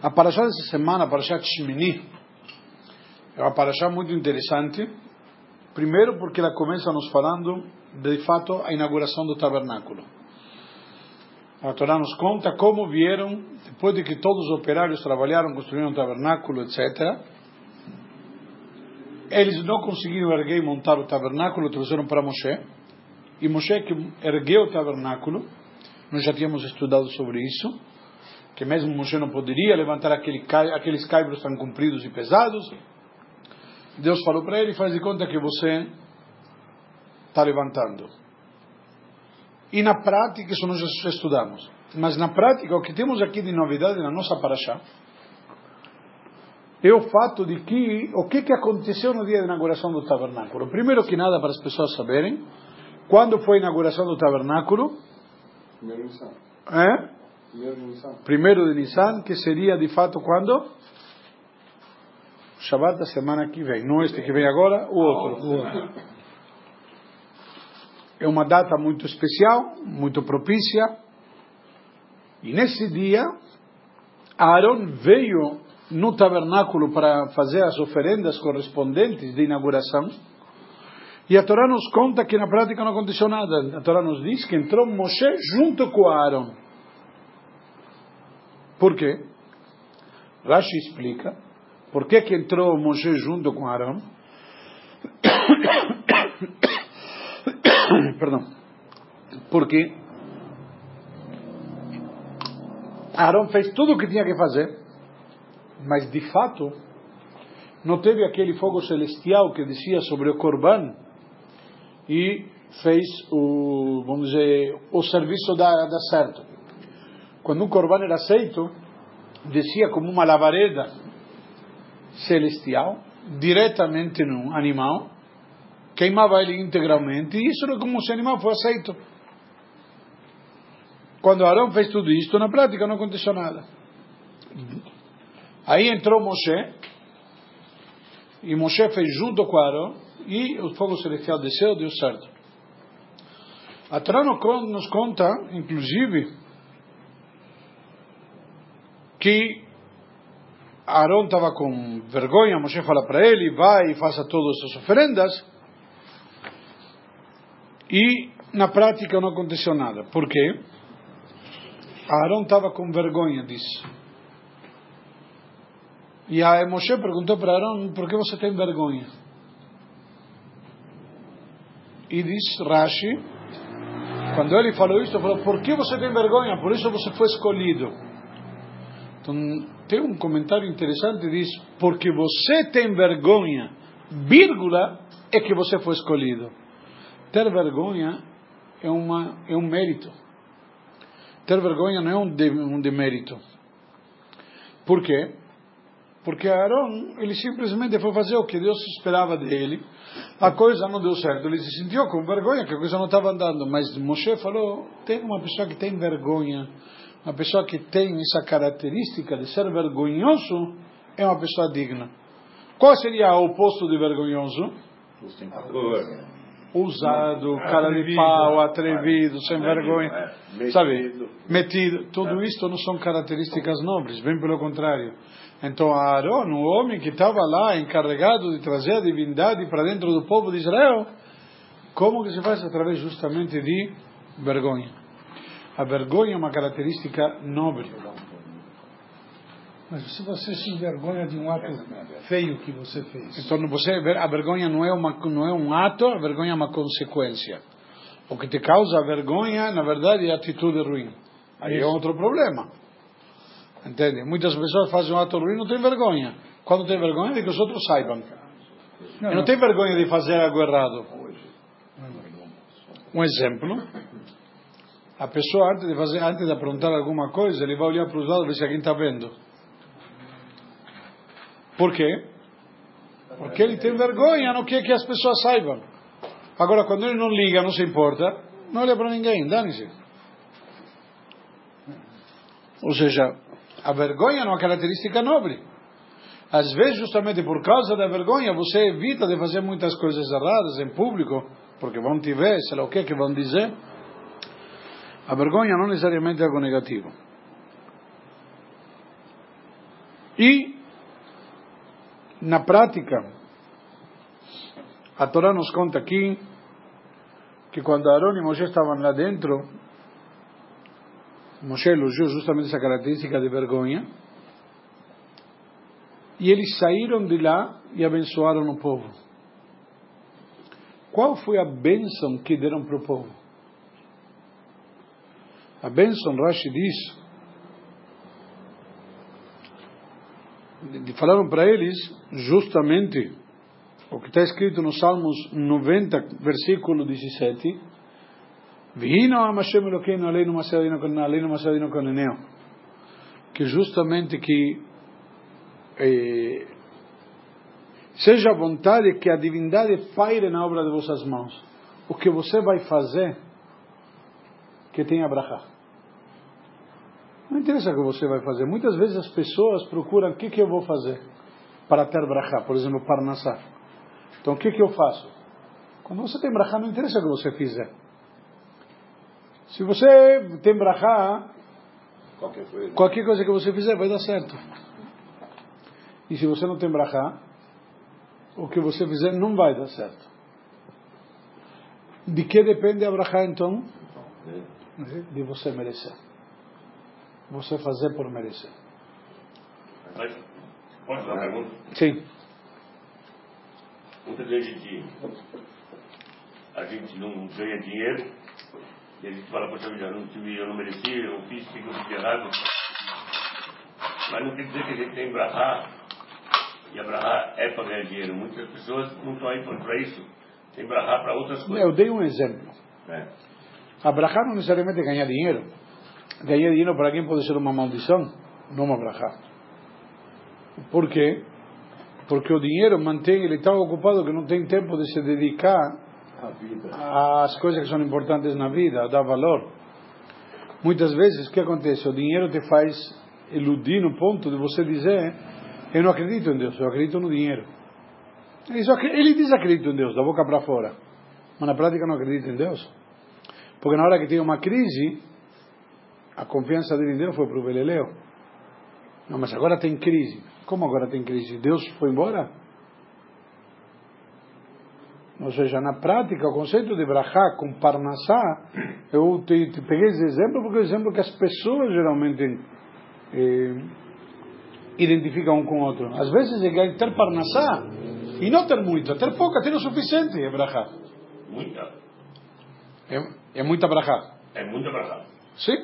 A paraxá dessa semana, a paraxá Shmini, é uma paraxá muito interessante. Primeiro porque ela começa nos falando, de fato, a inauguração do tabernáculo. A Torá nos conta como vieram, depois de que todos os operários trabalharam, construíram o tabernáculo, etc. Eles não conseguiram erguer e montar o tabernáculo, trouxeram para Moshe. E Moshe que ergueu o tabernáculo, nós já tínhamos estudado sobre isso que mesmo Moshe não poderia levantar aquele, aqueles caibros tão compridos e pesados. Deus falou para ele: faz de conta que você está levantando. E na prática, isso nós estudamos. Mas na prática, o que temos aqui de novidade na nossa paraxá é o fato de que o que, que aconteceu no dia da inauguração do tabernáculo. Primeiro que nada, para as pessoas saberem, quando foi a inauguração do tabernáculo? É? Primeiro de Nissan, que seria de fato quando? O Shabbat da semana que vem. Não este que vem agora, o outro. É uma data muito especial, muito propícia. E nesse dia, Aaron veio no tabernáculo para fazer as oferendas correspondentes de inauguração. E a Torá nos conta que na prática não aconteceu nada. A Torá nos diz que entrou Moshe junto com Aaron. Por quê? Rashi explica por que, que entrou Moshe junto com Arão. Perdão. Porque Arão fez tudo o que tinha que fazer, mas de fato não teve aquele fogo celestial que descia sobre o Corban e fez o, vamos dizer, o serviço da, da certo. Quando um corban era aceito, descia como uma labareda celestial, diretamente no animal, queimava ele integralmente, e isso era como se o animal fosse aceito. Quando Arão fez tudo isto, na prática não aconteceu nada. Aí entrou Moshe, e Moshe fez junto com Arão, e o fogo celestial desceu, deu certo. A Torá nos conta, inclusive, que Arão estava com vergonha, Moshe fala para ele, vai e faça todas as oferendas, e na prática não aconteceu nada. Por quê? Arão estava com vergonha disso. E a Moshe perguntou para Arão, por que você tem vergonha? E diz Rashi, quando ele falou isso, falou, por que você tem vergonha? Por isso você foi escolhido. Então, tem um comentário interessante, diz, porque você tem vergonha, vírgula, é que você foi escolhido. Ter vergonha é, uma, é um mérito. Ter vergonha não é um, de, um demérito. Por quê? Porque Aaron, ele simplesmente foi fazer o que Deus esperava dele. A coisa não deu certo. Ele se sentiu com vergonha que a coisa não estava andando. Mas Moshe falou: tem uma pessoa que tem vergonha uma pessoa que tem essa característica de ser vergonhoso é uma pessoa digna. Qual seria o oposto de vergonhoso? Ousado, cara de pau, atrevido, sem vergonha, é, sabe? Metido. Tudo isto não são características nobres, bem pelo contrário. Então Aaron, o homem que estava lá encarregado de trazer a divindade para dentro do povo de Israel, como que se faz através justamente de vergonha? A vergonha é uma característica nobre. Mas se você se envergonha de um ato feio que você fez. Então você a vergonha não é uma não é um ato, a vergonha é uma consequência. O que te causa vergonha, na verdade, é a atitude ruim. Aí Isso. é outro problema. Entende? Muitas pessoas fazem um ato ruim e não têm vergonha. Quando tem vergonha, de que os outros saibam. Não, não. não tem vergonha de fazer algo errado. Um exemplo a pessoa antes de fazer, antes de aprontar alguma coisa, ele vai olhar para os lados e ver se alguém está vendo. Por quê? Porque ele tem vergonha, não quer que as pessoas saibam. Agora, quando ele não liga, não se importa, não olha para ninguém, dane-se. Ou seja, a vergonha é uma característica nobre. Às vezes, justamente por causa da vergonha, você evita de fazer muitas coisas erradas em público, porque vão te ver, sei lá o que, que vão dizer. A vergonha não necessariamente é algo negativo. E, na prática, a Torá nos conta aqui que quando Aaron e Moshe estavam lá dentro, Moshe elogiou justamente essa característica de vergonha, e eles saíram de lá e abençoaram o povo. Qual foi a bênção que deram para o povo? A bênção, Rashi diz, falaram para eles justamente o que está escrito no Salmos 90, versículo 17, que justamente que eh, seja a vontade que a divindade paire na obra de vossas mãos. O que você vai fazer que tenha brachá. Não interessa o que você vai fazer. Muitas vezes as pessoas procuram o que, que eu vou fazer para ter brachá, por exemplo, parnassá. Então o que, que eu faço? Quando você tem brachá, não interessa o que você fizer. Se você tem brachá, qualquer, qualquer coisa que você fizer vai dar certo. E se você não tem brachá, o que você fizer não vai dar certo. De que depende a brachá então? De você merecer. Você fazer por merecer. Pode dar uma pergunta? Sim. Muita gente que a gente não ganha dinheiro e a gente fala, poxa vida, eu não, tive, eu não mereci, eu fiz o que eu fiz de errado. Mas não quer dizer que a gente tem brahá e a brahá é para ganhar dinheiro. Muitas pessoas não estão aí para isso. Tem brahá para outras coisas. Eu dei um exemplo. É. A brahá não necessariamente ganhar dinheiro. Ganhar dinheiro para alguém pode ser uma maldição, não uma brahá. Por quê? Porque o dinheiro mantém, ele está ocupado que não tem tempo de se dedicar às coisas que são importantes na vida, a dar valor. Muitas vezes, o que acontece? O dinheiro te faz iludir no ponto de você dizer: Eu não acredito em Deus, eu acredito no dinheiro. Ele diz acredito em Deus, da boca para fora, mas na prática não acredita em Deus. Porque na hora que tem uma crise, a confiança dele em Deus foi para o Beleleu. Não, mas agora tem crise. Como agora tem crise? Deus foi embora? Ou seja, na prática, o conceito de brachá com parnassá, eu te, te, peguei esse exemplo porque é o exemplo que as pessoas geralmente eh, identificam um com o outro. Às vezes é ter parnassá e não ter muito, ter pouca, ter o suficiente é brachá. Muita. É, é muita brachá. É muita brachá. Sim.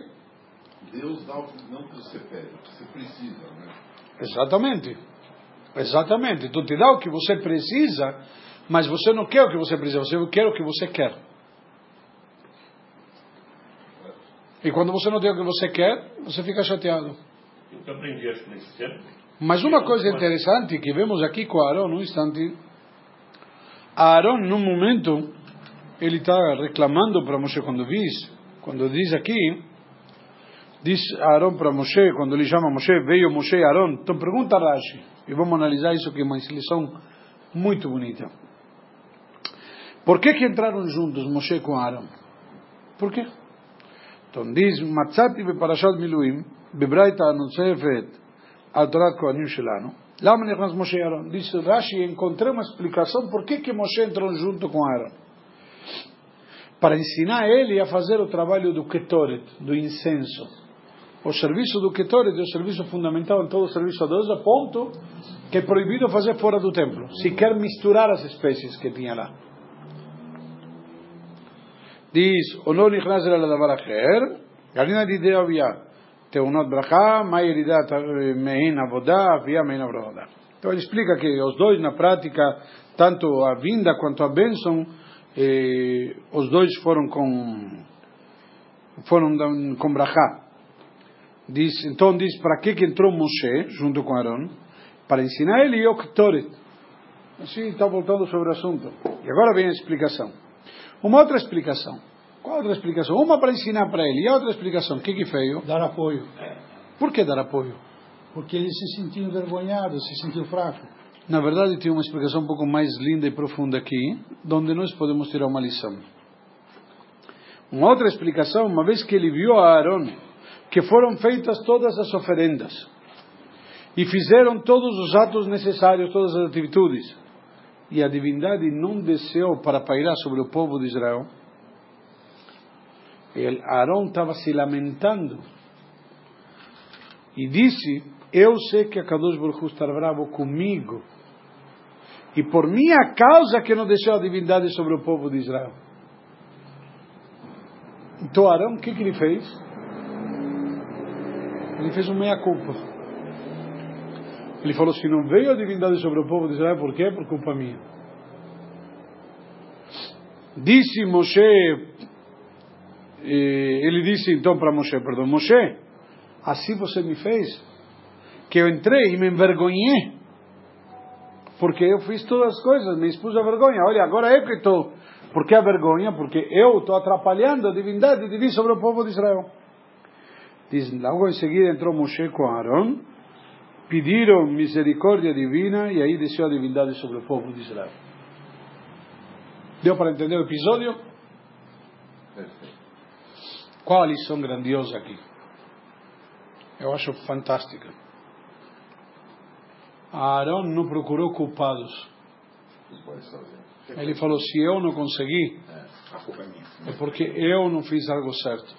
Deus dá o que não que você pede, o que você precisa, né? Exatamente. Exatamente. Tu te dá o que você precisa, mas você não quer o que você precisa, você quer o que você quer. E quando você não tem o que você quer, você fica chateado. Eu aprendi isso nesse tempo. Mas uma coisa interessante que vemos aqui com Aaron, um instante. Aaron, num momento, ele está reclamando para Moshe quando diz, quando diz aqui, diz Aaron para Moshe, quando ele chama Moshe, veio Moshe e Aaron. Então pergunta a Rashi, e vamos analisar isso que é uma lição muito bonita. Por que que entraram juntos Moshe com Aaron? Por quê? Então diz, Matzati beparashat Miluim, bebraita anusefet, al Torat Kohanim Shelanu, nechnas Moshe Aaron. Diz Rashi, encontrei uma explicação por que que Moshe entrou junto com Aaron para ensinar ele a fazer o trabalho do Ketoret, do incenso. O serviço do Ketoret é o serviço fundamental em todo o serviço a Deus, a ponto que é proibido fazer fora do templo, se quer misturar as espécies que tinha lá. Diz, Onor Nichnas el Adavar Acher, Galina Lidea Via, Teunot Bracha, Mayeridat Mehin Avodá, Via Mehin Avodá. Então ele explica que os dois, na prática, tanto a vinda quanto a bênção, os dois foram com foram com brachá. Diz, então diz, para que, que entrou Moshe junto com Aaron? Para ensinar ele o Ktoret. Assim está voltando sobre o assunto. E agora vem a explicação. Uma outra explicação. Qual outra explicação? Uma para ensinar para ele. E a outra explicação, o que que feio? Dar apoio. Por que dar apoio? Porque ele se sentiu envergonhado, se sentiu fraco. Na verdade, tem uma explicação um pouco mais linda e profunda aqui, onde nós podemos tirar uma lição. Uma outra explicação, uma vez que ele viu a Aaron que foram feitas todas as oferendas. E fizeram todos os atos necessários, todas as atitudes. E a divindade não desceu para pairar sobre o povo de Israel. Arão estava se lamentando. E disse: Eu sei que a Kadosh Baruch está bravo comigo. E por minha causa que não deixou a divindade sobre o povo de Israel. Então Arão, o que, que ele fez? Ele fez uma meia-culpa. Ele falou: se não veio a divindade sobre o povo de Israel, por quê? Por culpa minha. Disse Moshe, ele disse então para Moshe: perdão, Moshe, assim você me fez, que eu entrei e me envergonhei, porque eu fiz todas as coisas, me expus a vergonha. Olha, agora eu que estou. Por que a vergonha? Porque eu estou atrapalhando a divindade divina sobre o povo de Israel. Diz, logo em seguida entrou Moshe com Aaron pediram misericórdia divina e aí desceu a divindade sobre o povo de Israel. Deu para entender o episódio? Qual a lição grandiosa aqui? Eu acho fantástica. Arão não procurou culpados. Ele falou: se eu não consegui, é porque eu não fiz algo certo.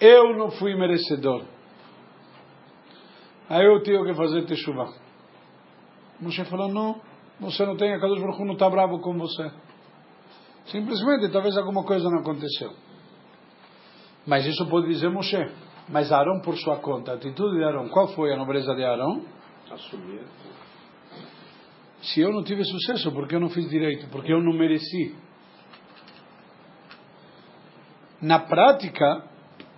Eu não fui merecedor. Aí eu tenho que fazer teshuva. Moshe falou, não, você não tem, a Kadosh Baruch não está bravo com você. Simplesmente, talvez alguma coisa não aconteceu. Mas isso pode dizer Moshe. Mas Arão por sua conta, a atitude de Arão, qual foi a nobreza de Arão? Assumir. Se eu não tive sucesso, porque eu não fiz direito, porque eu não mereci. Na prática,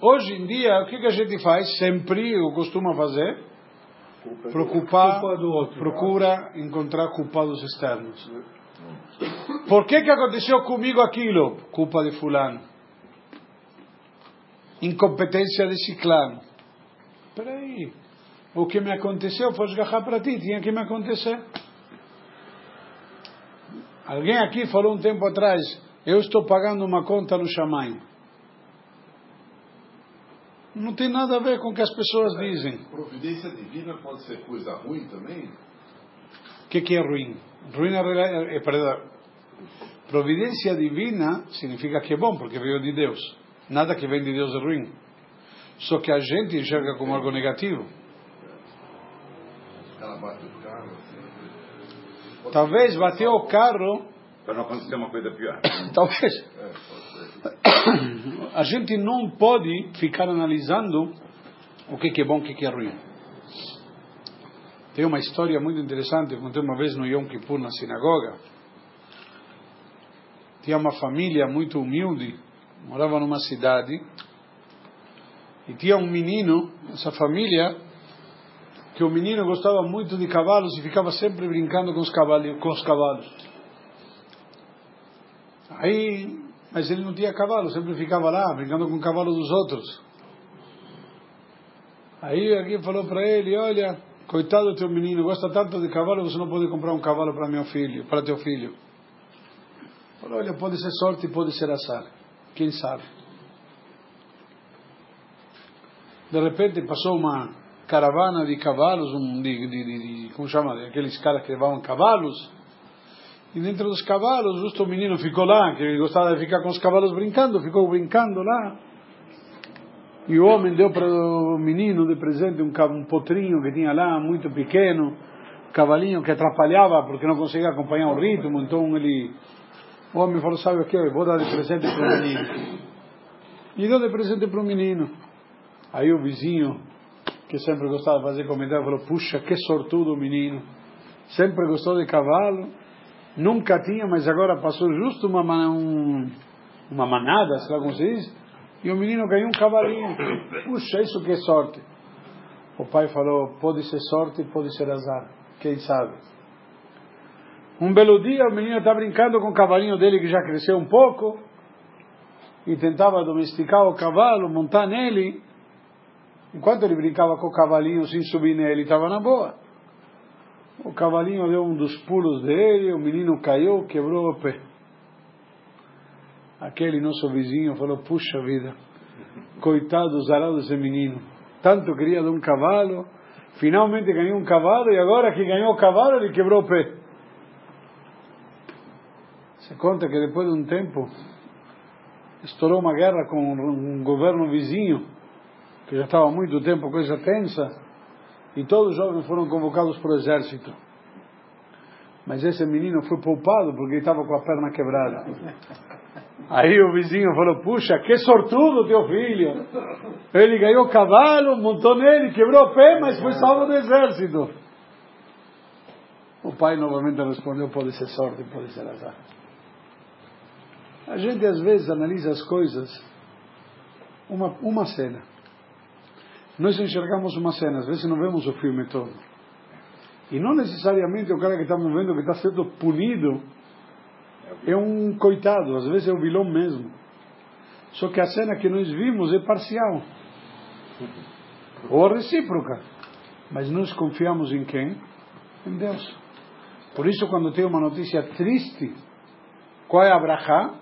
hoje em dia, o que, que a gente faz? Sempre, eu costumo fazer, Preocupar, procura encontrar culpados externos. Por que, que aconteceu comigo aquilo? Culpa de fulano. Incompetência de ciclano. Espera aí. O que me aconteceu foi esgarrar para ti, tinha que me acontecer. Alguém aqui falou um tempo atrás, eu estou pagando uma conta no Xamã. Não tem nada a ver com o que as pessoas dizem. Providência divina pode ser coisa ruim também? O que, que é ruim? Ruim é, é, perdão. Providência divina significa que é bom, porque veio de Deus. Nada que vem de Deus é ruim. Só que a gente enxerga como algo negativo. Bate o carro. Assim, Talvez bateu o carro. Para não acontecer uma coisa pior. Talvez. É, a gente não pode ficar analisando o que é bom e o que é ruim. Tem uma história muito interessante, eu contei uma vez no Yom Kippur na sinagoga. Tinha uma família muito humilde, morava numa cidade, e tinha um menino, essa família, que o menino gostava muito de cavalos e ficava sempre brincando com os. Com os cavalos. Aí mas ele não tinha cavalo, sempre ficava lá, brincando com o cavalo dos outros. Aí alguém falou para ele, olha, coitado do teu menino, gosta tanto de cavalo, você não pode comprar um cavalo para meu filho, para teu filho. Falou, olha, pode ser sorte pode ser azar. Quem sabe? De repente passou uma caravana de cavalos, um, de, de, de, como chama, aqueles caras que levavam cavalos, e dentro dos cavalos, justo o menino ficou lá, que gostava de ficar com os cavalos brincando, ficou brincando lá. E o homem deu para o menino de presente um, um potrinho que tinha lá, muito pequeno, um cavalinho que atrapalhava porque não conseguia acompanhar o ritmo. Então ele, o homem falou: Sabe o que? Vou dar de presente para o menino. E deu de presente para o menino. Aí o vizinho, que sempre gostava de fazer comentário, falou: Puxa, que sortudo o menino. Sempre gostou de cavalo nunca tinha, mas agora passou justo uma, um, uma manada, sei lá como se diz, e o menino ganhou um cavalinho. Puxa, isso que é sorte. O pai falou: pode ser sorte, pode ser azar, quem sabe. Um belo dia o menino está brincando com o cavalinho dele que já cresceu um pouco e tentava domesticar o cavalo, montar nele. Enquanto ele brincava com o cavalinho sem subir nele, estava na boa. O cavalinho deu um dos pulos dele, o menino caiu, quebrou o pé. Aquele nosso vizinho falou: Puxa vida, coitado zarado desse menino. Tanto queria de um cavalo, Finalmente ganhou um cavalo e agora que ganhou o cavalo ele quebrou o pé. Se conta que depois de um tempo estourou uma guerra com um governo vizinho, que já estava há muito tempo coisa tensa, e todos os jovens foram convocados para o exército. Mas esse menino foi poupado porque ele estava com a perna quebrada. Aí o vizinho falou: Puxa, que sortudo teu filho! Ele ganhou cavalo, montou nele, quebrou o pé, mas foi salvo do exército. O pai novamente respondeu: Pode ser sorte, pode ser azar. A gente às vezes analisa as coisas, uma, uma cena. Nós enxergamos uma cena, às vezes não vemos o filme todo. E não necessariamente o cara que estamos vendo que está sendo punido é um coitado, às vezes é o vilão mesmo. Só que a cena que nós vimos é parcial. Ou recíproca. Mas nós confiamos em quem? Em Deus. Por isso, quando tem uma notícia triste, qual é a brachá?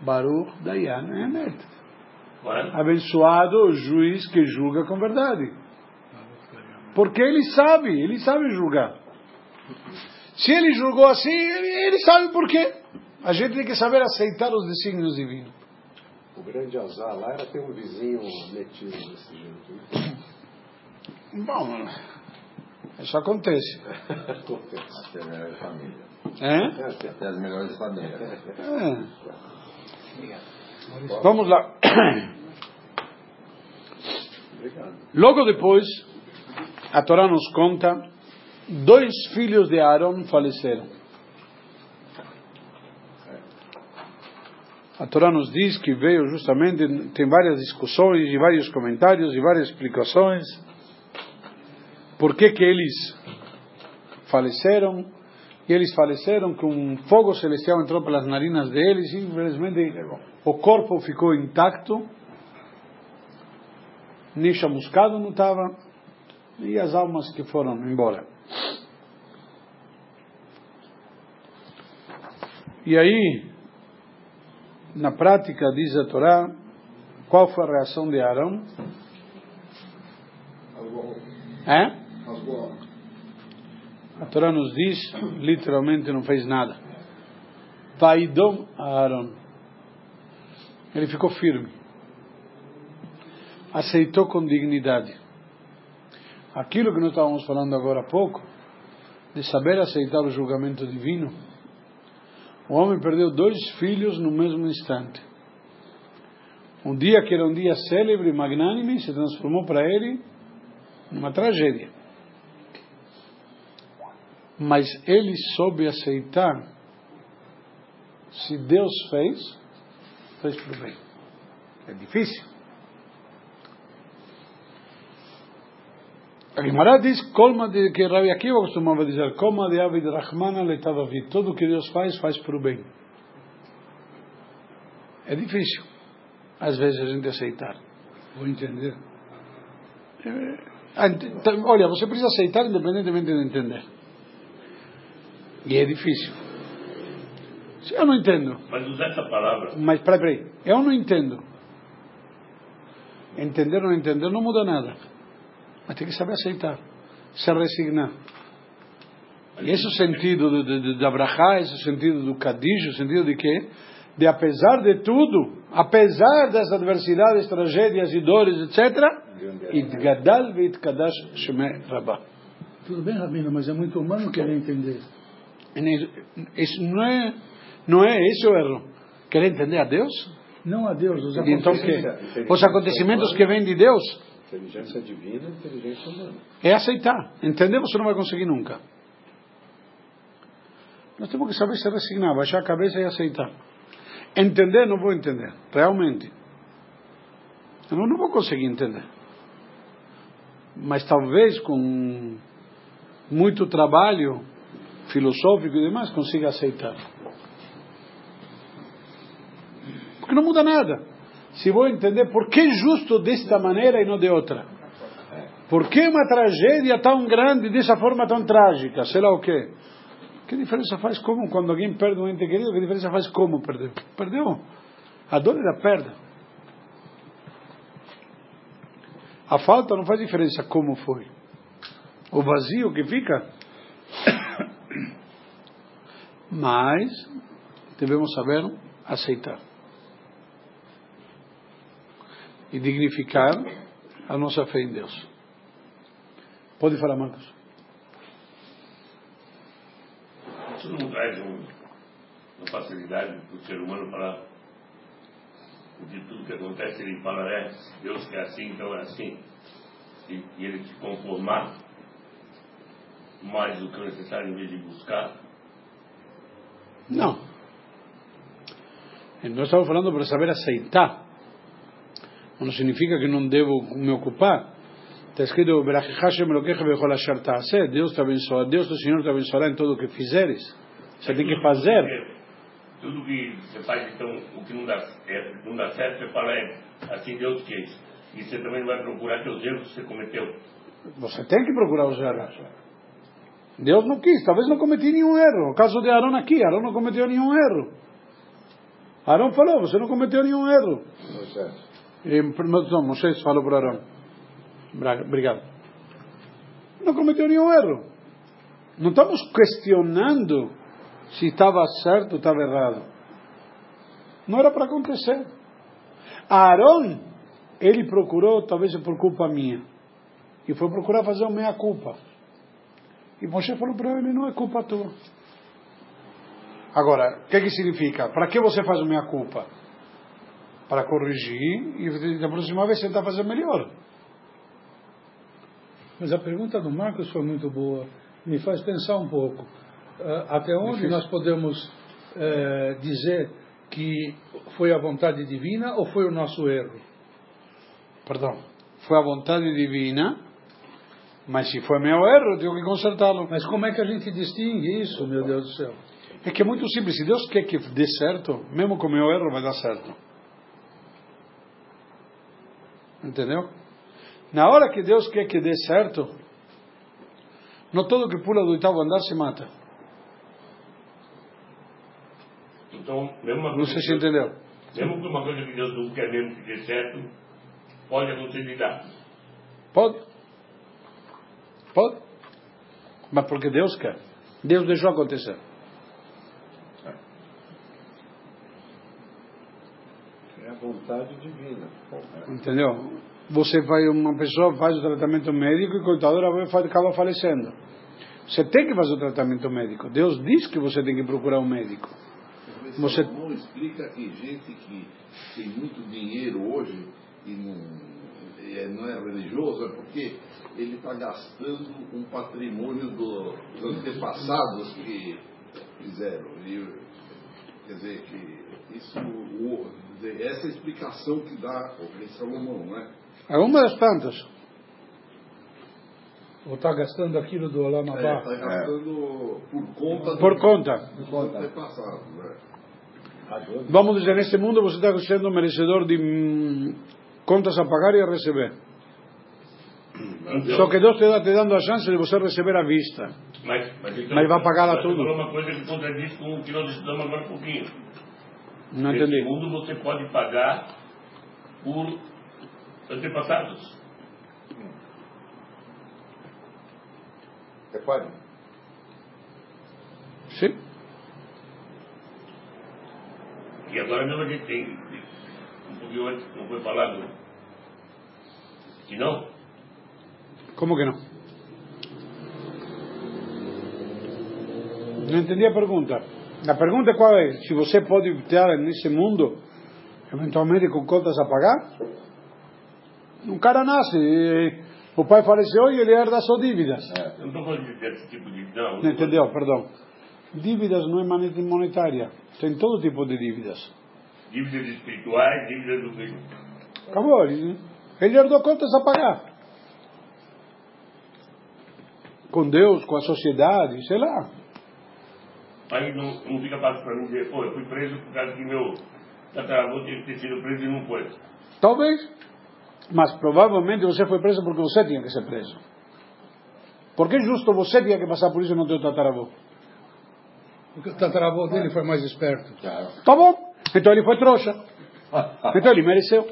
Baruch Dayan Emet. Abençoado o juiz que julga com verdade. Porque ele sabe, ele sabe julgar. Se ele julgou assim, ele, ele sabe por quê. A gente tem que saber aceitar os desígnios divinos. O grande azar lá era ter um vizinho metido desse jeito. Bom, isso acontece. acontece. Até as melhores famílias. É? Até as melhores famílias. É. Vamos lá. Logo depois, a Torá nos conta, dois filhos de Aaron faleceram. A Torá nos diz que veio justamente, tem várias discussões e vários comentários e várias explicações. Por que que eles faleceram? E eles faleceram que um fogo celestial entrou pelas narinas deles e infelizmente o corpo ficou intacto. Nem chamuscado não estava. E as almas que foram embora. E aí, na prática, diz a Torá, qual foi a reação de Arão? É? A Torá nos diz, literalmente não fez nada. Vaidom Aaron. Ele ficou firme. Aceitou com dignidade. Aquilo que nós estávamos falando agora há pouco, de saber aceitar o julgamento divino. O homem perdeu dois filhos no mesmo instante. Um dia que era um dia célebre, magnânime, se transformou para ele numa tragédia. Mas ele soube aceitar. Se Deus fez, fez para o bem. É difícil. A Guimarães diz, colma de, que Rabi Akiva costumava dizer, colma de Avid Rahmana letavavi. Tudo que Deus faz, faz para o bem. É difícil, às vezes, a gente aceitar. Vou entender. É, olha, você precisa aceitar independentemente de entender. E é difícil. Eu não entendo. Mas usar essa palavra. Mas, peraí, peraí. Eu não entendo. Entender ou não entender não muda nada. Mas tem que saber aceitar. Se resignar. E esse é o sentido de, de, de, esse é o sentido do kadish, o sentido de quê? De apesar de tudo, apesar das adversidades, tragédias e dores, etc., Itgadal veitkadash sheme rabá. Tudo bem, Rabino, mas é muito humano querer entender. Isso não é, não é esse o erro. Querer entender a Deus? Não a Deus, os E então o quê? Os acontecimentos que vêm de Deus Inteligência divina, inteligência humana. é aceitar. Entender você não vai conseguir nunca. Nós temos que saber se resignar, baixar a cabeça e aceitar. Entender, não vou entender, realmente. Eu não vou conseguir entender. Mas talvez com muito trabalho filosófico e demais consiga aceitar. Porque não muda nada. Se vou entender por que justo desta maneira e não de outra. Por que uma tragédia tão grande dessa forma tão trágica? Sei lá o quê. Que diferença faz como quando alguém perde um ente querido? Que diferença faz como perdeu? Perdeu. A dor é da perda. A falta não faz diferença como foi. O vazio que fica. Mas devemos saber aceitar. E dignificar a nossa fé em Deus. Pode falar, Marcos. Isso não traz um, uma facilidade para o ser humano falar de tudo que acontece, ele fala, é, Deus quer assim, então é assim. E, e ele se conformar mais do que necessário em vez de buscar. Não. Nós estamos falando para saber aceitar. Não significa que não devo me ocupar. Está escrito, Deus te abençoa, Deus, o Senhor te abençoará em tudo o que fizeres. Você tem que fazer. Tudo que você faz, então, o que não dá, é, não dá certo, você fala, é, assim Deus quis. E você também não vai procurar teus erros que você cometeu. Você tem que procurar os erros. Deus não quis, talvez não cometi nenhum erro. O caso de Arão aqui, Arão não cometeu nenhum erro. Arão falou, você não cometeu nenhum erro. E, não, Moisés falou para Arão. Obrigado. Não cometeu nenhum erro. Não estamos questionando se estava certo ou estava errado. Não era para acontecer. Arão, ele procurou, talvez por culpa minha, e foi procurar fazer uma meia culpa. E Moshe falou para ele: não é culpa tua. Agora, o que, que significa? Para que você faz a minha culpa? Para corrigir e da próxima vez tentar fazer melhor. Mas a pergunta do Marcos foi muito boa. Me faz pensar um pouco. Até onde Difícil. nós podemos é, dizer que foi a vontade divina ou foi o nosso erro? Perdão. Foi a vontade divina, mas se foi meu erro, eu tenho que consertá-lo. Mas como é que a gente distingue isso, meu Deus do céu? É que é muito simples. Se Deus quer que dê certo, mesmo com meu erro, vai dar certo. Entendeu? Na hora que Deus quer que dê certo, não todo que pula do oitavo andar se mata. Então, mesmo uma Não sei se entendeu. Mesmo que uma coisa que Deus não quer mesmo que dê certo, pode acontecer de dar. Pode. Pode. Mas porque Deus quer. Deus deixou acontecer. É a vontade divina. Entendeu? Você vai, uma pessoa faz o tratamento médico e coitadora acaba falecendo. Você tem que fazer o tratamento médico. Deus diz que você tem que procurar um médico. Você não explica que gente que tem muito dinheiro hoje e não é, não é religioso é porque ele está gastando um patrimônio do, dos antepassados que fizeram. E, quer dizer, que isso, dizer, essa é a explicação que dá o rei Salomão, não é? É uma das tantas. Ou está gastando aquilo do Olamabá? É, está gastando é. por conta por conta. do conta. antepassados, né? Vamos dizer, nesse mundo você está sendo merecedor de hum, contas a pagar e a receber. Só que Deus te está te dando a chance de você receber à vista. Mas, mas, então, mas vai pagar lá tudo. uma coisa que contradiz com o que nós estudamos agora um pouquinho. Não Nesse entendi. mundo você pode pagar por antepassados. Você pode? Sim. E agora mesmo a gente tem, um pouquinho antes, não foi falado, que não? Como que não? Não entendi a pergunta. A pergunta qual é? Se você pode estar nesse mundo, eventualmente com contas a pagar? Um cara nasce, e o pai faleceu e ele herda só dívidas. Eu não estou falando desse tipo de. Não, Não entendeu? Perdão. Dívidas não é maneira monetária. Tem todo tipo de dívidas. Dívidas espirituais, dívidas do. Acabou. Ele, ele herdou contas a pagar. Com Deus, com a sociedade, sei lá. Aí não, não fica fácil para mim dizer, pô, eu fui preso por causa que meu tataravô tinha que ter sido preso e não foi. Talvez. Mas provavelmente você foi preso porque você tinha que ser preso. Porque justo você tinha que passar por isso e não teu tataravô. Porque o tataravô dele foi mais esperto. Tá bom. Então ele foi trouxa. Então ele mereceu.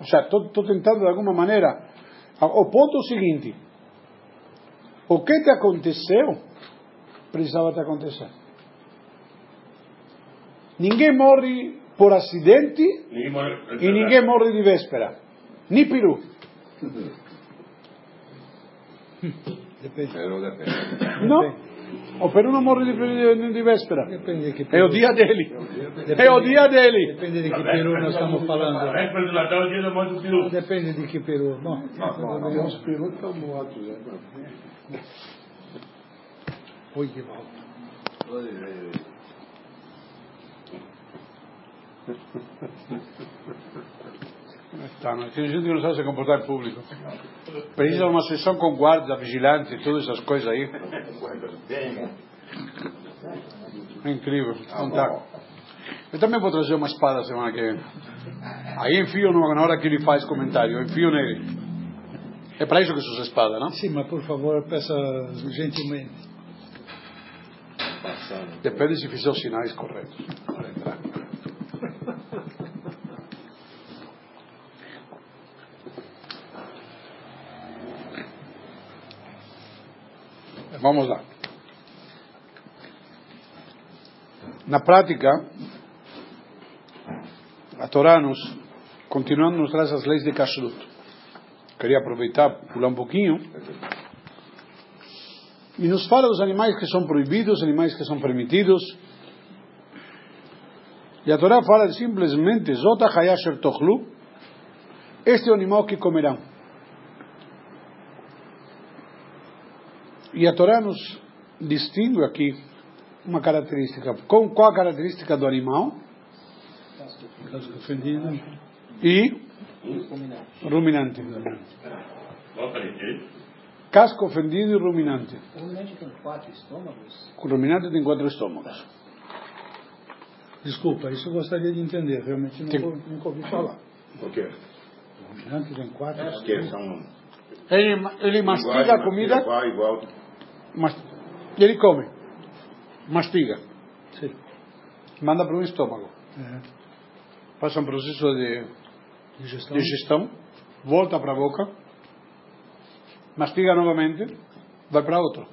seja, estou tentando de alguma maneira. O ponto é o seguinte: o que te aconteceu precisava te acontecer. Ninguém morre por acidente Ninguém morre. e ninguém morre de véspera. Nem peru. Depende, Pero depende. Não. O peru não morre de, de, de véspera. depende de que É o peru, dia dele. É o dia dele. depende de que peru nós estamos A falando. véspera do Natal é o dia da morte mas tem gente que não sabe se comportar em público. Precisa de uma sessão com guarda, vigilante, todas essas coisas aí. É incrível. Então tá. Eu também vou trazer uma espada semana que vem. Aí enfio no- na hora que ele faz comentário, eu enfio nele. É para isso que se usa espada, não? Sim, mas por favor, peça gentilmente. Depende se fizer os sinais corretos. Vamos lá. Na prática, a Torá nos, continuando, nos traz as leis de Kashrut. Queria aproveitar, pular um pouquinho, e nos fala dos animais que são proibidos, animais que são permitidos. E a Torá fala simplesmente, Zota Hayasher Tochlu, este é o animal que comerão. E a Torá nos distingue aqui uma característica. Com qual a característica do animal? Casco ofendido. E ruminante. Ali, ele. Casco ofendido e ruminante. O ruminante tem quatro estômagos? O ruminante tem quatro estômagos. Desculpa, isso eu gostaria de entender. Realmente Tem- nunca, nunca ouvi falar. Por quê? O ruminante tem quatro são Ele, ele mastiga a comida, Igual, igual. Mas ele come, mastiga, Sim. manda para o estômago, passa um processo de Digestão. digestão, volta para a boca, mastiga novamente, vai para outro.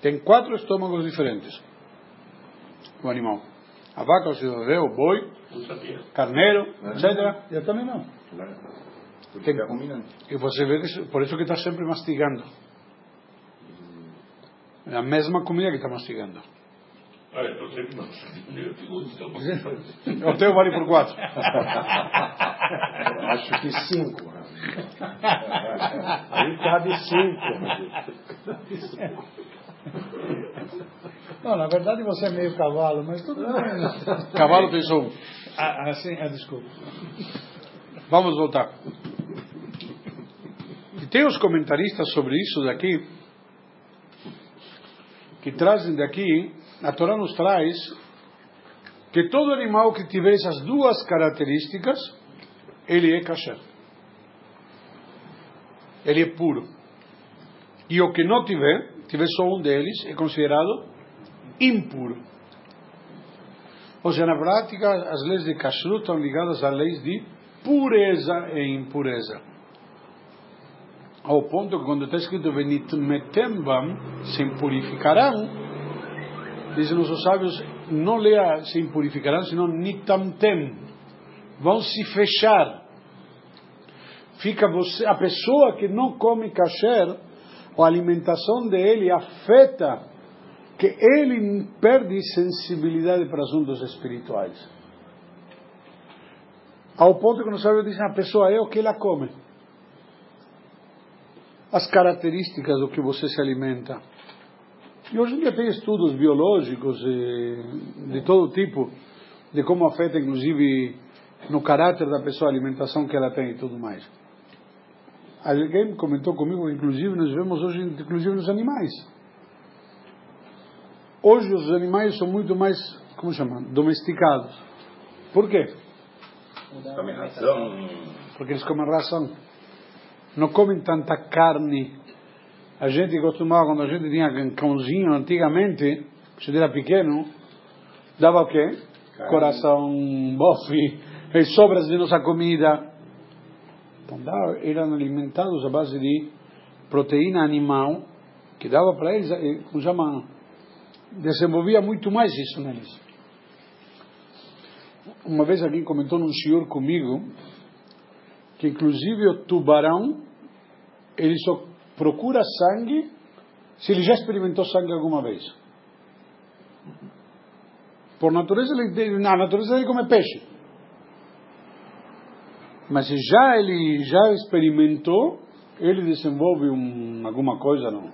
Tem quatro estômagos diferentes. O animal. A vaca, o cidadão, o boi, Não carneiro, etc. Eu também não. Ruminante. E você vê que por isso que está sempre mastigando. É a mesma comida que está mastigando. Sempre não. Eu fico estômago. O teu vale por quatro. Acho que cinco. né? Aí cabe cinco. Não, na verdade você é meio cavalo, mas tudo bem. Cavalo tem só um. Ah, assim, ah, desculpa. Vamos voltar. E tem os comentaristas sobre isso daqui, que trazem daqui, a Torá nos traz, que todo animal que tiver essas duas características, ele é kasher. Ele é puro. E o que não tiver, tiver só um deles, é considerado impuro. Ou seja, na prática, as leis de kashrut estão ligadas às leis de pureza e impureza. Ao ponto que quando está escrito Benitmetem bam, se impurificarão, dizem os sábios, não leia se impurificarão, senão nitamtem, vão se fechar. Fica você, a pessoa que não come kasher, a alimentação dele afeta que ele perde sensibilidade para assuntos espirituais. Ao ponto que nos sábios dizem, a pessoa é o que ela come. As características do que você se alimenta. E hoje em dia tem estudos biológicos de todo tipo, de como afeta inclusive no caráter da pessoa a alimentação que ela tem e tudo mais. Alguém comentou comigo que inclusive nós vemos hoje, inclusive nos animais. Hoje os animais são muito mais, como chama, domesticados. Por quê? Porque eles comem ração. Não comem tanta carne. A gente costumava, quando a gente tinha cãozinho antigamente, quando era pequeno, dava o quê? Coração, bofe, as sobras de nossa comida. Então, eram alimentados à base de proteína animal, que dava para eles, eh, como chama, desenvolvia muito mais isso neles. Uma vez alguém comentou num senhor comigo que inclusive o tubarão ele só procura sangue se ele já experimentou sangue alguma vez. Por natureza, ele, na natureza ele come peixe. Mas se já ele já experimentou, ele desenvolve um, alguma coisa no,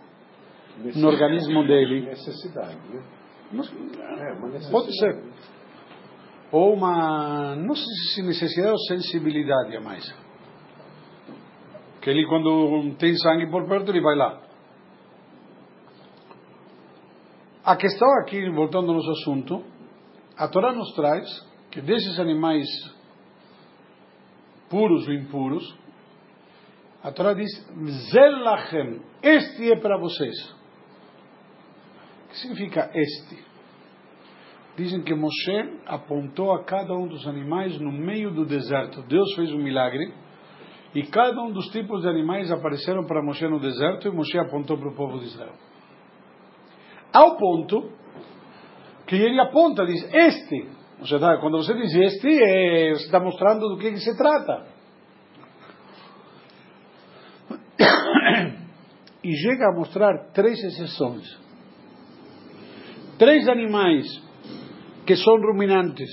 no organismo dele. Necessidade, né? Mas, É, uma necessidade. Pode ser. Ou uma, não sei se necessidade ou sensibilidade a mais. Que ele, quando tem sangue por perto, ele vai lá. A questão aqui, voltando ao nosso assunto, a Torá nos traz que desses animais puros ou impuros, a Torá diz, Zelachem, este é para vocês. O que significa este? Dizem que Moshe apontou a cada um dos animais no meio do deserto. Deus fez um milagre e cada um dos tipos de animais apareceram para Moshe no deserto e Moshe apontou para o povo de Israel. Ao ponto que ele aponta, diz este. Ou seja, quando você diz este, é, você está mostrando do que, que se trata. E chega a mostrar três exceções. Três animais que são ruminantes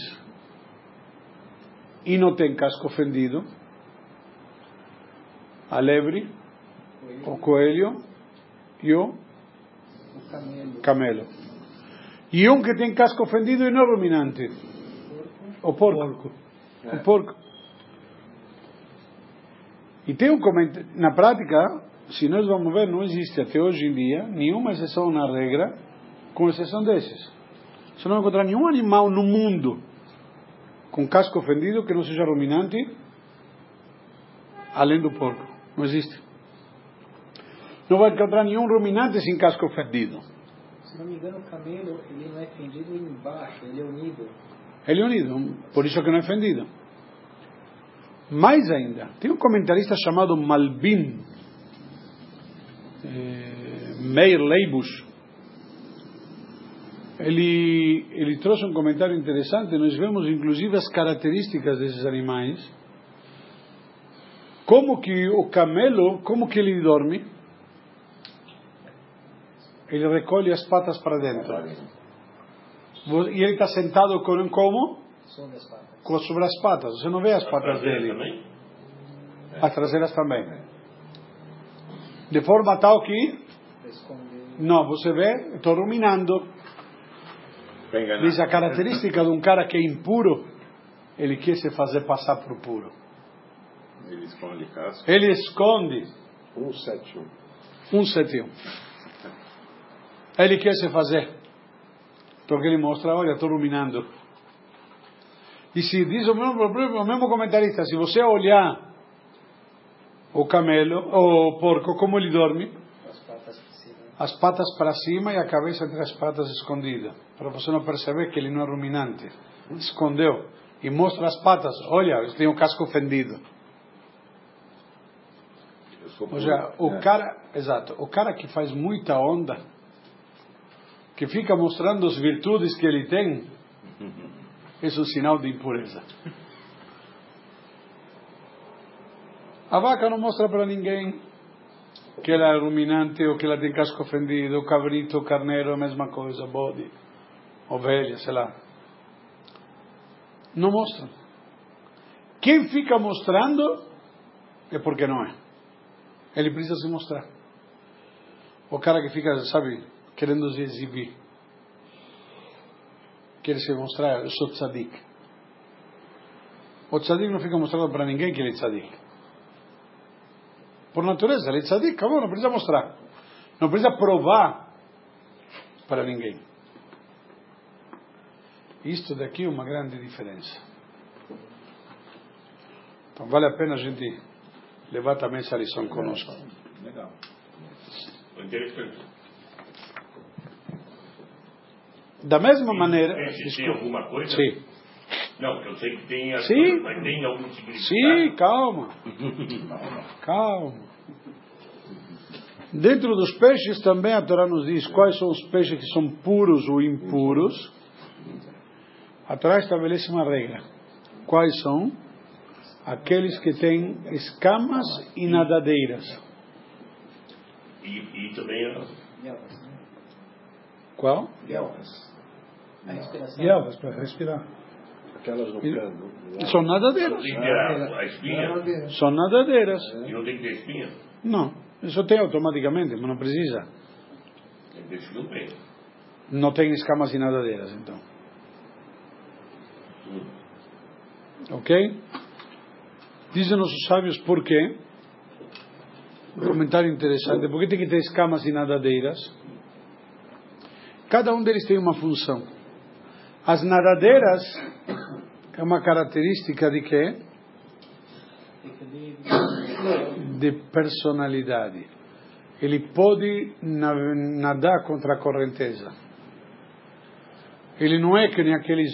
e não têm casco fendido: a lebre, o coelho e o camelo. E um que tem casco fendido e não ruminante: o porco. O porco. E tem um comentário, na prática, se nós vamos ver, não existe até hoje em dia nenhuma exceção na regra, com exceção desses. Você não vai encontrar nenhum animal no mundo com casco fendido que não seja ruminante, além do porco. Não existe. Não vai encontrar nenhum ruminante sem casco fendido. Se não me engano, o camelo ele não é fendido embaixo, ele é unido. Ele é unido, por isso que não é fendido. Mais ainda, tem um comentarista chamado Malbim, eh, Meir Leibush. Ele, ele trouxe um comentário interessante. Nós vemos inclusive as características desses animais. Como que o camelo, como que ele dorme? Ele recolhe as patas para dentro. E ele está sentado com como? Sobre as patas. Com- sobre as patas. Você não vê as patas dele. As traseiras também. De forma tal que, não, você vê, estou ruminando. Diz a característica de um cara que é impuro, ele quer se fazer passar por puro. Ele esconde casco. Ele esconde 171. 171. Ele quer se fazer. Porque ele mostra, olha, estou ruminando. E se diz o mesmo, o mesmo comentarista, se você olhar o camelo, o porco, como ele dorme, As patas para cima. as patas para cima e a cabeça entre as patas escondida, para você não perceber que ele não é ruminante. Escondeu e mostra as patas. Olha, ele tem o casco fendido. Sou Ou seja, o É. cara, exato, o cara que faz muita onda, que fica mostrando as virtudes que ele tem, é um sinal de impureza. A vaca não mostra para ninguém que ela é ruminante ou que ela tem casco fendido, o cabrito, o carneiro, a mesma coisa, bode, ovelha, sei lá. Não mostra. Quem fica mostrando é porque não é. Ele precisa se mostrar. O cara que fica, sabe, querendo se exibir. Quer se mostrar, eu sou tzadik. O tzadik não fica mostrando para ninguém que ele é tzadik. Por natureza, ele é tzadik, acabou, não precisa mostrar. Não precisa provar para ninguém. Isto daqui é uma grande diferença. Então vale a pena a gente levar também essa lição conosco. Legal. Interessante. Da mesma maneira. Tem alguma coisa? Sim. Não, porque eu sei que tem Sim. mas tem algum significado. Sim, calma. Calma. Dentro dos peixes também a Torá nos diz quais são os peixes que são puros ou impuros. A Torá estabelece uma regra. Quais são? Aqueles que têm escamas e nadadeiras. E, e também Guelras, né? Qual? Guelras. A respiração. Guelras para respirar. Aquelas no cano. São nadadeiras. ter a, espinha. São nadadeiras. E não tem que ter espinha. Não, isso tem automaticamente, mas não precisa. Não tem. Não tem escamas e nadadeiras, então. Ok? Dizem os sábios por quê. Um comentário interessante. Por que tem que ter escamas e nadadeiras? Cada um deles tem uma função. As nadadeiras é uma característica de quê? De personalidade. Ele pode na- nadar contra a correnteza. Ele não é que nem aqueles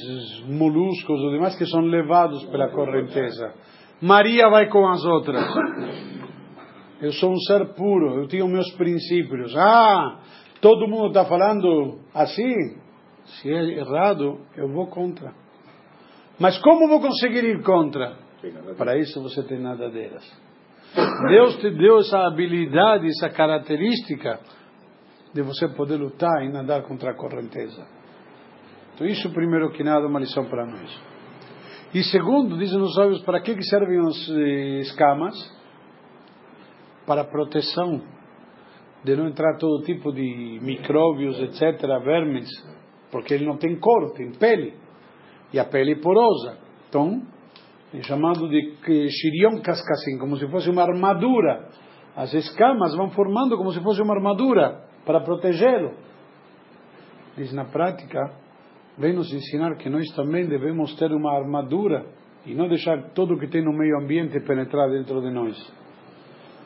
moluscos ou demais que são levados pela correnteza. Maria vai com as outras. Eu sou um ser puro, eu tenho meus princípios. Ah, todo mundo está falando assim? Se é errado, eu vou contra. Mas como vou conseguir ir contra? Para isso você tem nadadeiras. Deus te deu essa habilidade, essa característica de você poder lutar e nadar contra a correnteza. Então isso, primeiro que nada, é uma lição para nós. E segundo, dizem os sábios, para que servem as eh, escamas? Para proteção, de não entrar todo tipo de micróbios, etc., vermes, porque ele não tem cor, tem pele, e a pele é porosa. Então, é chamado de shirion cascassim, como se fosse uma armadura. As escamas vão formando como se fosse uma armadura para protegê-lo. Diz na prática, vem nos ensinar que nós também devemos ter uma armadura e não deixar tudo o que tem no meio ambiente penetrar dentro de nós.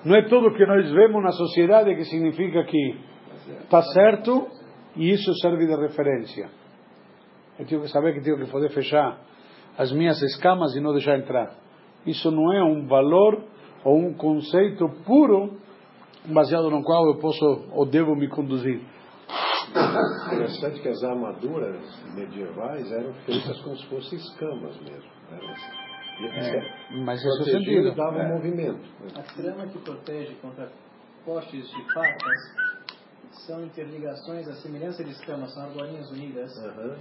Não é tudo que nós vemos na sociedade que significa que está certo e isso serve de referência. Eu tenho que saber que tenho que poder fechar as minhas escamas e não deixar entrar. Isso não é um valor ou um conceito puro baseado no qual eu posso ou devo me conduzir. Interessante que as armaduras medievais eram feitas como se fossem escamas mesmo. Eram assim. mas é Protegiam sentido. e davam É. movimento. A trama que protege contra postes de facas são interligações, a semelhança de escamas, são argolinhas unidas, Aham.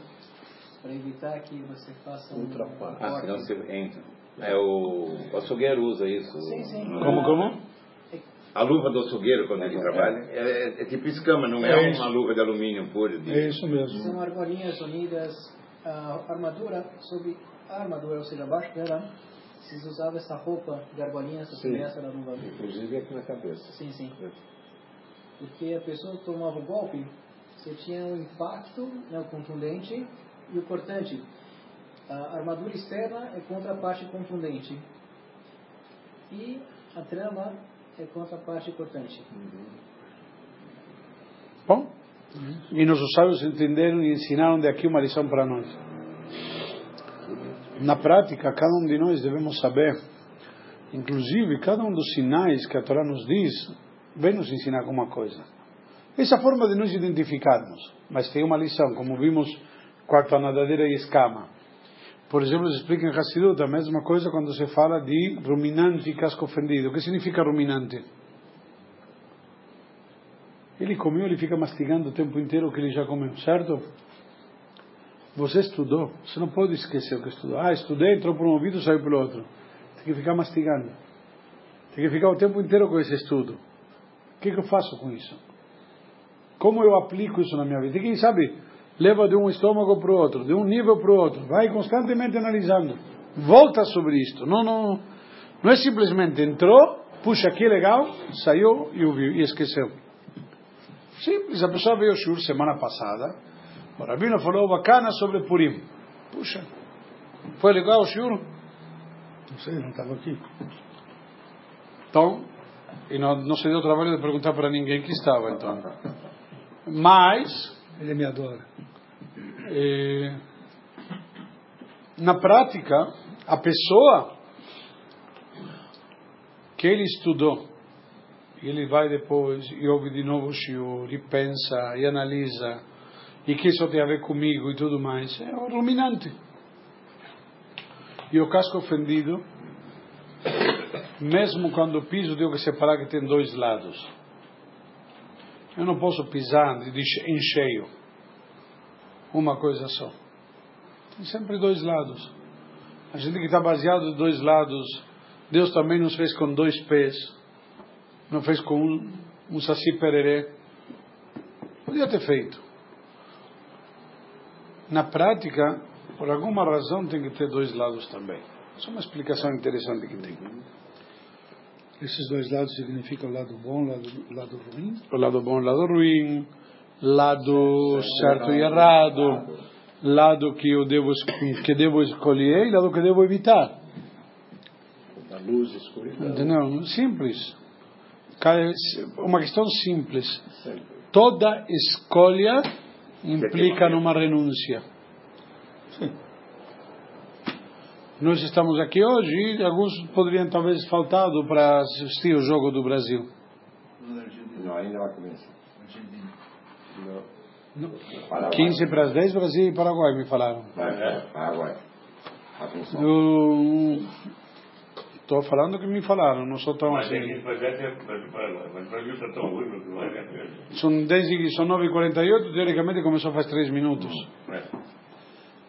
para evitar que você faça um Ultrapasse. Ah, senão você entra. É o, o açougueiro usa isso. Sim, sim. Como, como? A luva do açougueiro, quando ele trabalha, é, é tipo escama, não é, É uma luva de alumínio puro. De... É isso mesmo. São argolinhas unidas, a armadura, sob a armadura, ou seja, abaixo dela, se usava essa roupa de argolinhas, essa semelhança da luva. Inclusive aqui na cabeça. Sim, sim. Porque a pessoa tomava o golpe, você tinha o impacto, né, o contundente e o cortante. A armadura externa é contra a parte contundente. E a trama é contra a parte cortante. Bom? E nossos sábios entenderam e ensinaram de aqui uma lição para nós. Na prática, cada um de nós devemos saber, inclusive cada um dos sinais que a Torá nos diz, vem nos ensinar alguma coisa. Essa forma de nos identificarmos, mas tem uma lição, como vimos, quanto a nadadeira e escama. Por exemplo, se explica em Hassidut a mesma coisa quando se fala de ruminante e casco fendido. O que significa ruminante? Ele comeu, ele fica mastigando o tempo inteiro o que ele já comeu, certo? Você estudou, você não pode esquecer o que estudou. Ah, estudei, entrou por um ouvido, saiu pelo outro. Tem que ficar mastigando. Tem que ficar o tempo inteiro com esse estudo. O que, que eu faço com isso? Como eu aplico isso na minha vida? E quem sabe, leva de um estômago para o outro, de um nível para o outro. Vai constantemente analisando. Volta sobre isto. Não, não, não é simplesmente entrou, puxa aqui legal, saiu e ouviu e esqueceu. Simples, a pessoa veio Shur semana passada, o Rabino falou bacana sobre Purim. Puxa, foi legal o Shur? Não sei, não estava aqui. Então, e não, não se deu o trabalho de perguntar para ninguém que estava, então. Mas, Ele me adora. Eh, na prática, a pessoa que ele estudou, ele vai depois e ouve de novo o shiur, e pensa, e analisa, e que isso tem a ver comigo e tudo mais, é o ruminante. E o casco ofendido, mesmo quando piso, tenho que separar que tem dois lados. Eu não posso pisar em cheio. Uma coisa só. Tem sempre dois lados. A gente que está baseado em dois lados, Deus também nos fez com dois pés. Não fez com um, um saci pererê. Podia ter feito. Na prática, por alguma razão, tem que ter dois lados também. Isso é uma explicação interessante que tem. Esses dois lados significam o lado bom, o lado, lado ruim? O lado bom, o lado ruim, lado certo e errado, lado que eu devo que devo escolher e lado que devo evitar. A luz e escuridão. Entendeu? Simples. Uma questão simples. Toda escolha implica numa renúncia. Sim. Nós estamos aqui hoje e alguns poderiam talvez faltado para assistir o jogo do Brasil. Não, ainda vai começar. Não. 15 para as 10, Brasil e Paraguai, me falaram. Paraguai. Eu estou falando que me falaram, não sou tão assim. São 10 e são 9h48, teoricamente começou faz 3 minutos.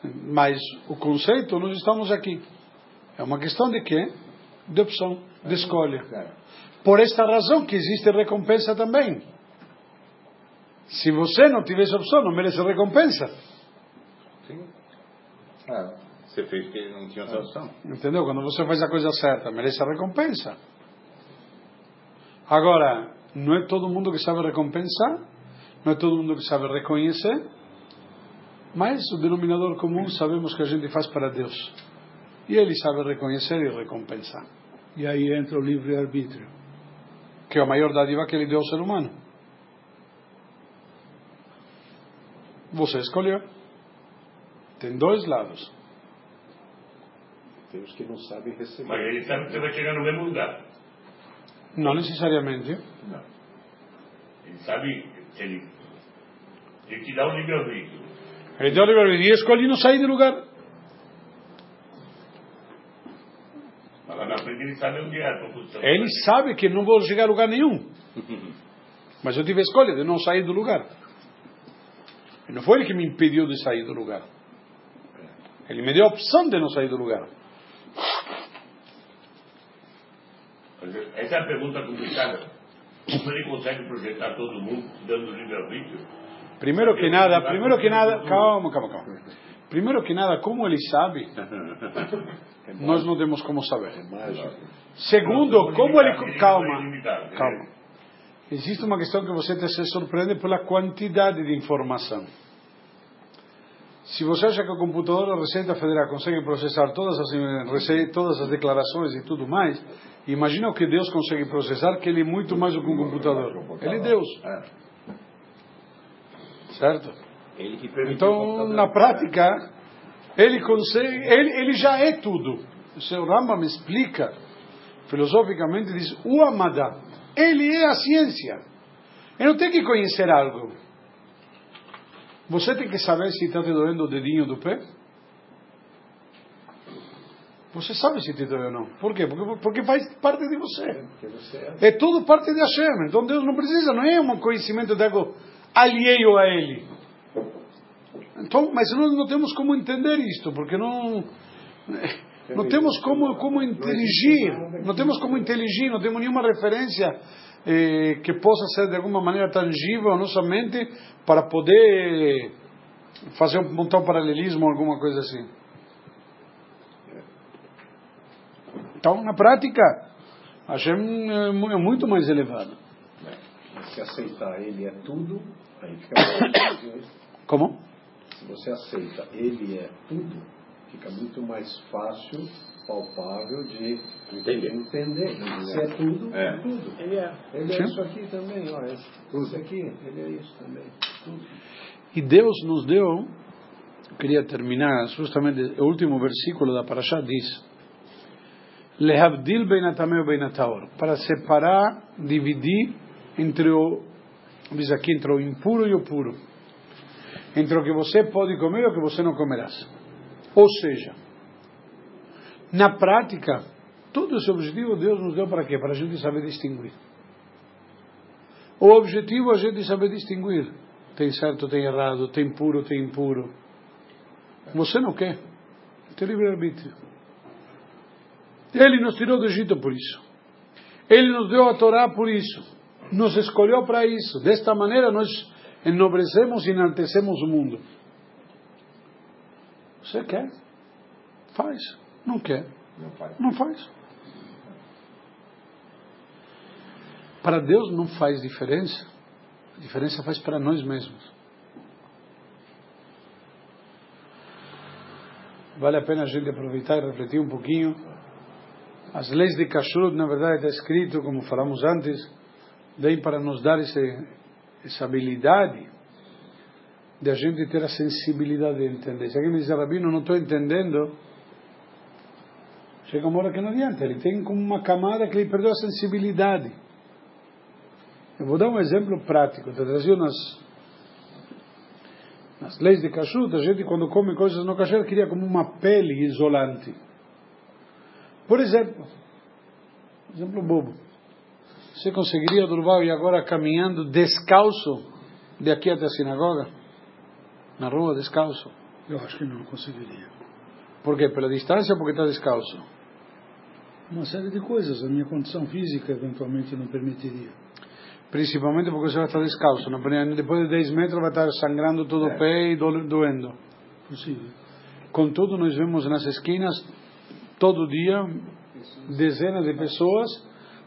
Mas o conceito, nós estamos aqui. É uma questão de quê? De opção, de escolha. Por esta razão que existe recompensa também. Se você não tivesse opção, não merece recompensa. Sim. Ah, você fez porque não tinha outra opção. Entendeu? Quando você faz a coisa certa, merece a recompensa. Agora, não é todo mundo que sabe recompensar, não é todo mundo que sabe reconhecer, mas o denominador comum sabemos que a gente faz para Deus. E Ele sabe reconhecer e recompensar. E aí entra o livre-arbítrio. Que é a maior dádiva que Ele deu ao ser humano. Você escolheu. Tem dois lados. Tem os que não sabem receber. Mas ele sabe que você vai chegar no mesmo lugar. Não necessariamente. Não. Ele sabe que ele, ele te dá um livre-arbítrio. Ele deu livre-arbítrio e escolhi não sair do lugar. Mas lá na frente ele sabe onde é a confusão. Ele sabe que não vou chegar a lugar nenhum. Mas eu tive a escolha de não sair do lugar. Não foi ele que me impediu de sair do lugar. Ele me deu a opção de não sair do lugar. Essa é a pergunta complicada. Como ele consegue projetar todo mundo dando livre-arbítrio? Primeiro que nada, primeiro que nada, calma, calma, calma. Primeiro que nada, como ele sabe, nós não temos como saber. Segundo, como ele. Calma, calma. Existe uma questão que você se surpreende pela quantidade de informação. Se você acha que o computador da Receita Federal consegue processar todas as, todas as declarações e tudo mais, imagina o que Deus consegue processar, que ele é muito mais do que um computador. Ele é Deus. Certo? Então, na prática, ele consegue, ele, ele já é tudo. O seu Rambam explica, filosoficamente, diz, o Amadá, ele é a ciência. Ele não tem que conhecer algo. Você tem que saber se está te doendo o dedinho do pé? Você sabe se te dói ou não. Por quê? Porque, porque faz parte de você. É tudo parte de Hashem. Então Deus não precisa, não é um conhecimento de algo alheio a Ele. Então, mas nós não temos como entender isto, porque não, não temos como, como inteligir, não temos como inteligir, não temos nenhuma referência eh, que possa ser de alguma maneira tangível à nossa mente para poder fazer um, montar um paralelismo ou alguma coisa assim. Então, na prática, a Hashem é muito mais elevado. Se aceitar ele é tudo, aí fica mais Como? Se você aceita ele é tudo, fica muito mais fácil, palpável de entender. entender. Se é tudo, É. tudo. Ele é. Ele é isso aqui também, ó. Isso aqui, ele é isso também. Tudo. E Deus nos deu Eu queria terminar, justamente o último versículo da Parashá diz: Lehavdil beinatameu beinataor, para separar, dividir entre o, diz aqui, entre o impuro e o puro, entre o que você pode comer e o que você não comerás. Ou seja, na prática, todo esse objetivo Deus nos deu para quê? Para a gente saber distinguir. O objetivo é a gente saber distinguir. Tem certo, tem errado, tem puro, tem impuro. Você não quer. Tem livre-arbítrio. Ele nos tirou do Egito por isso. Ele nos deu a Torá por isso. Nos escolheu para isso. Desta maneira nós enobrecemos e enaltecemos o mundo. Você quer? Faz. Não quer? Não faz. Não faz. Para Deus não faz diferença. A diferença faz para nós mesmos. Vale a pena a gente aproveitar e refletir um pouquinho. As leis de Kashrut, na verdade, está escrito, como falamos antes, vem para nos dar esse, essa habilidade de a gente ter a sensibilidade de entender. Se alguém me diz, Rabino, não estou entendendo, chega uma hora que não adianta. Ele tem como uma camada que ele perdeu a sensibilidade. Eu vou dar um exemplo prático. Te trazia nas, nas leis de kashrut, a gente quando come coisas no kasher queria como uma pele isolante. Por exemplo, exemplo bobo. Você conseguiria, Durval, ir agora caminhando descalço de aqui até a sinagoga? Na rua, descalço? Eu acho que não conseguiria. Por quê? Pela distância ou porque está descalço? Uma série de coisas. A minha condição física eventualmente não permitiria. Principalmente porque você vai estar descalço. Depois de 10 metros vai estar sangrando todo o pé e do- doendo. Possível. Contudo, nós vemos nas esquinas, todo dia, dezenas de pessoas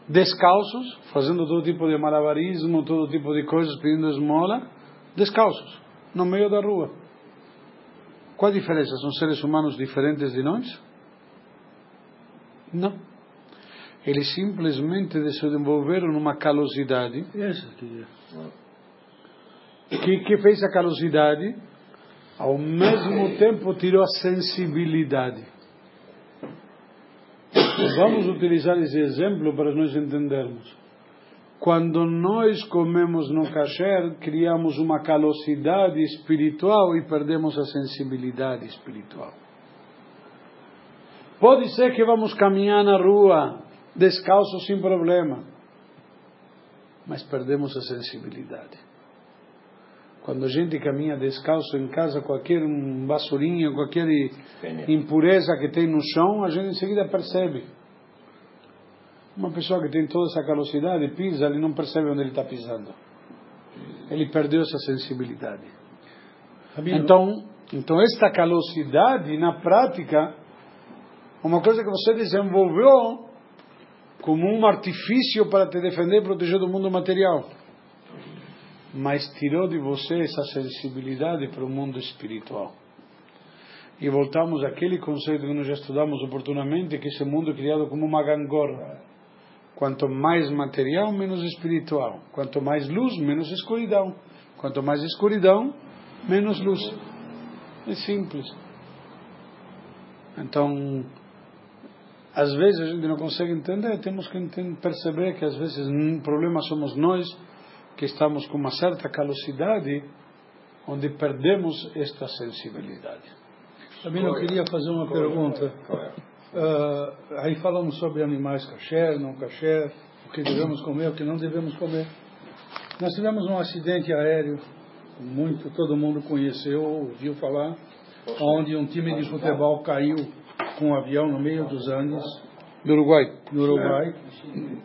descalços, fazendo todo tipo de malabarismo, todo tipo de coisas, pedindo esmola, descalços, no meio da rua. Qual a diferença? São seres humanos diferentes de nós? Não. Eles simplesmente desenvolveram uma calosidade Essa que que, que fez a calosidade, ao mesmo tempo tirou a sensibilidade. Vamos utilizar esse exemplo para nós entendermos. Quando nós comemos no kasher, criamos uma calosidade espiritual e perdemos a sensibilidade espiritual. Pode ser que vamos caminhar na rua descalço sem problema, mas perdemos a sensibilidade. Quando a gente caminha descalço em casa, qualquer um basurinha, qualquer impureza que tem no chão, a gente em seguida percebe. Uma pessoa que tem toda essa calosidade pisa, ele não percebe onde ele está pisando. Ele perdeu essa sensibilidade. Então, então esta calosidade, na prática, uma coisa que você desenvolveu como um artifício para te defender e proteger do mundo material. Mas tirou de você essa sensibilidade para o mundo espiritual. E voltamos àquele conceito que nós já estudamos oportunamente, que esse mundo é criado como uma gangorra. Quanto mais material, menos espiritual. Quanto mais luz, menos escuridão. Quanto mais escuridão, menos luz. É simples. Então, às vezes a gente não consegue entender, temos que enten- perceber que às vezes o problema somos nós, que estamos com uma certa calosidade, onde perdemos esta sensibilidade. Rabino, eu queria fazer uma pergunta. Ah, aí falamos sobre animais kasher, não kasher, o que devemos comer, o que não devemos comer. Nós tivemos um acidente aéreo, muito todo mundo conheceu, ouviu falar, onde um time de futebol caiu com um avião no meio dos Andes, Do Uruguai. no Uruguai.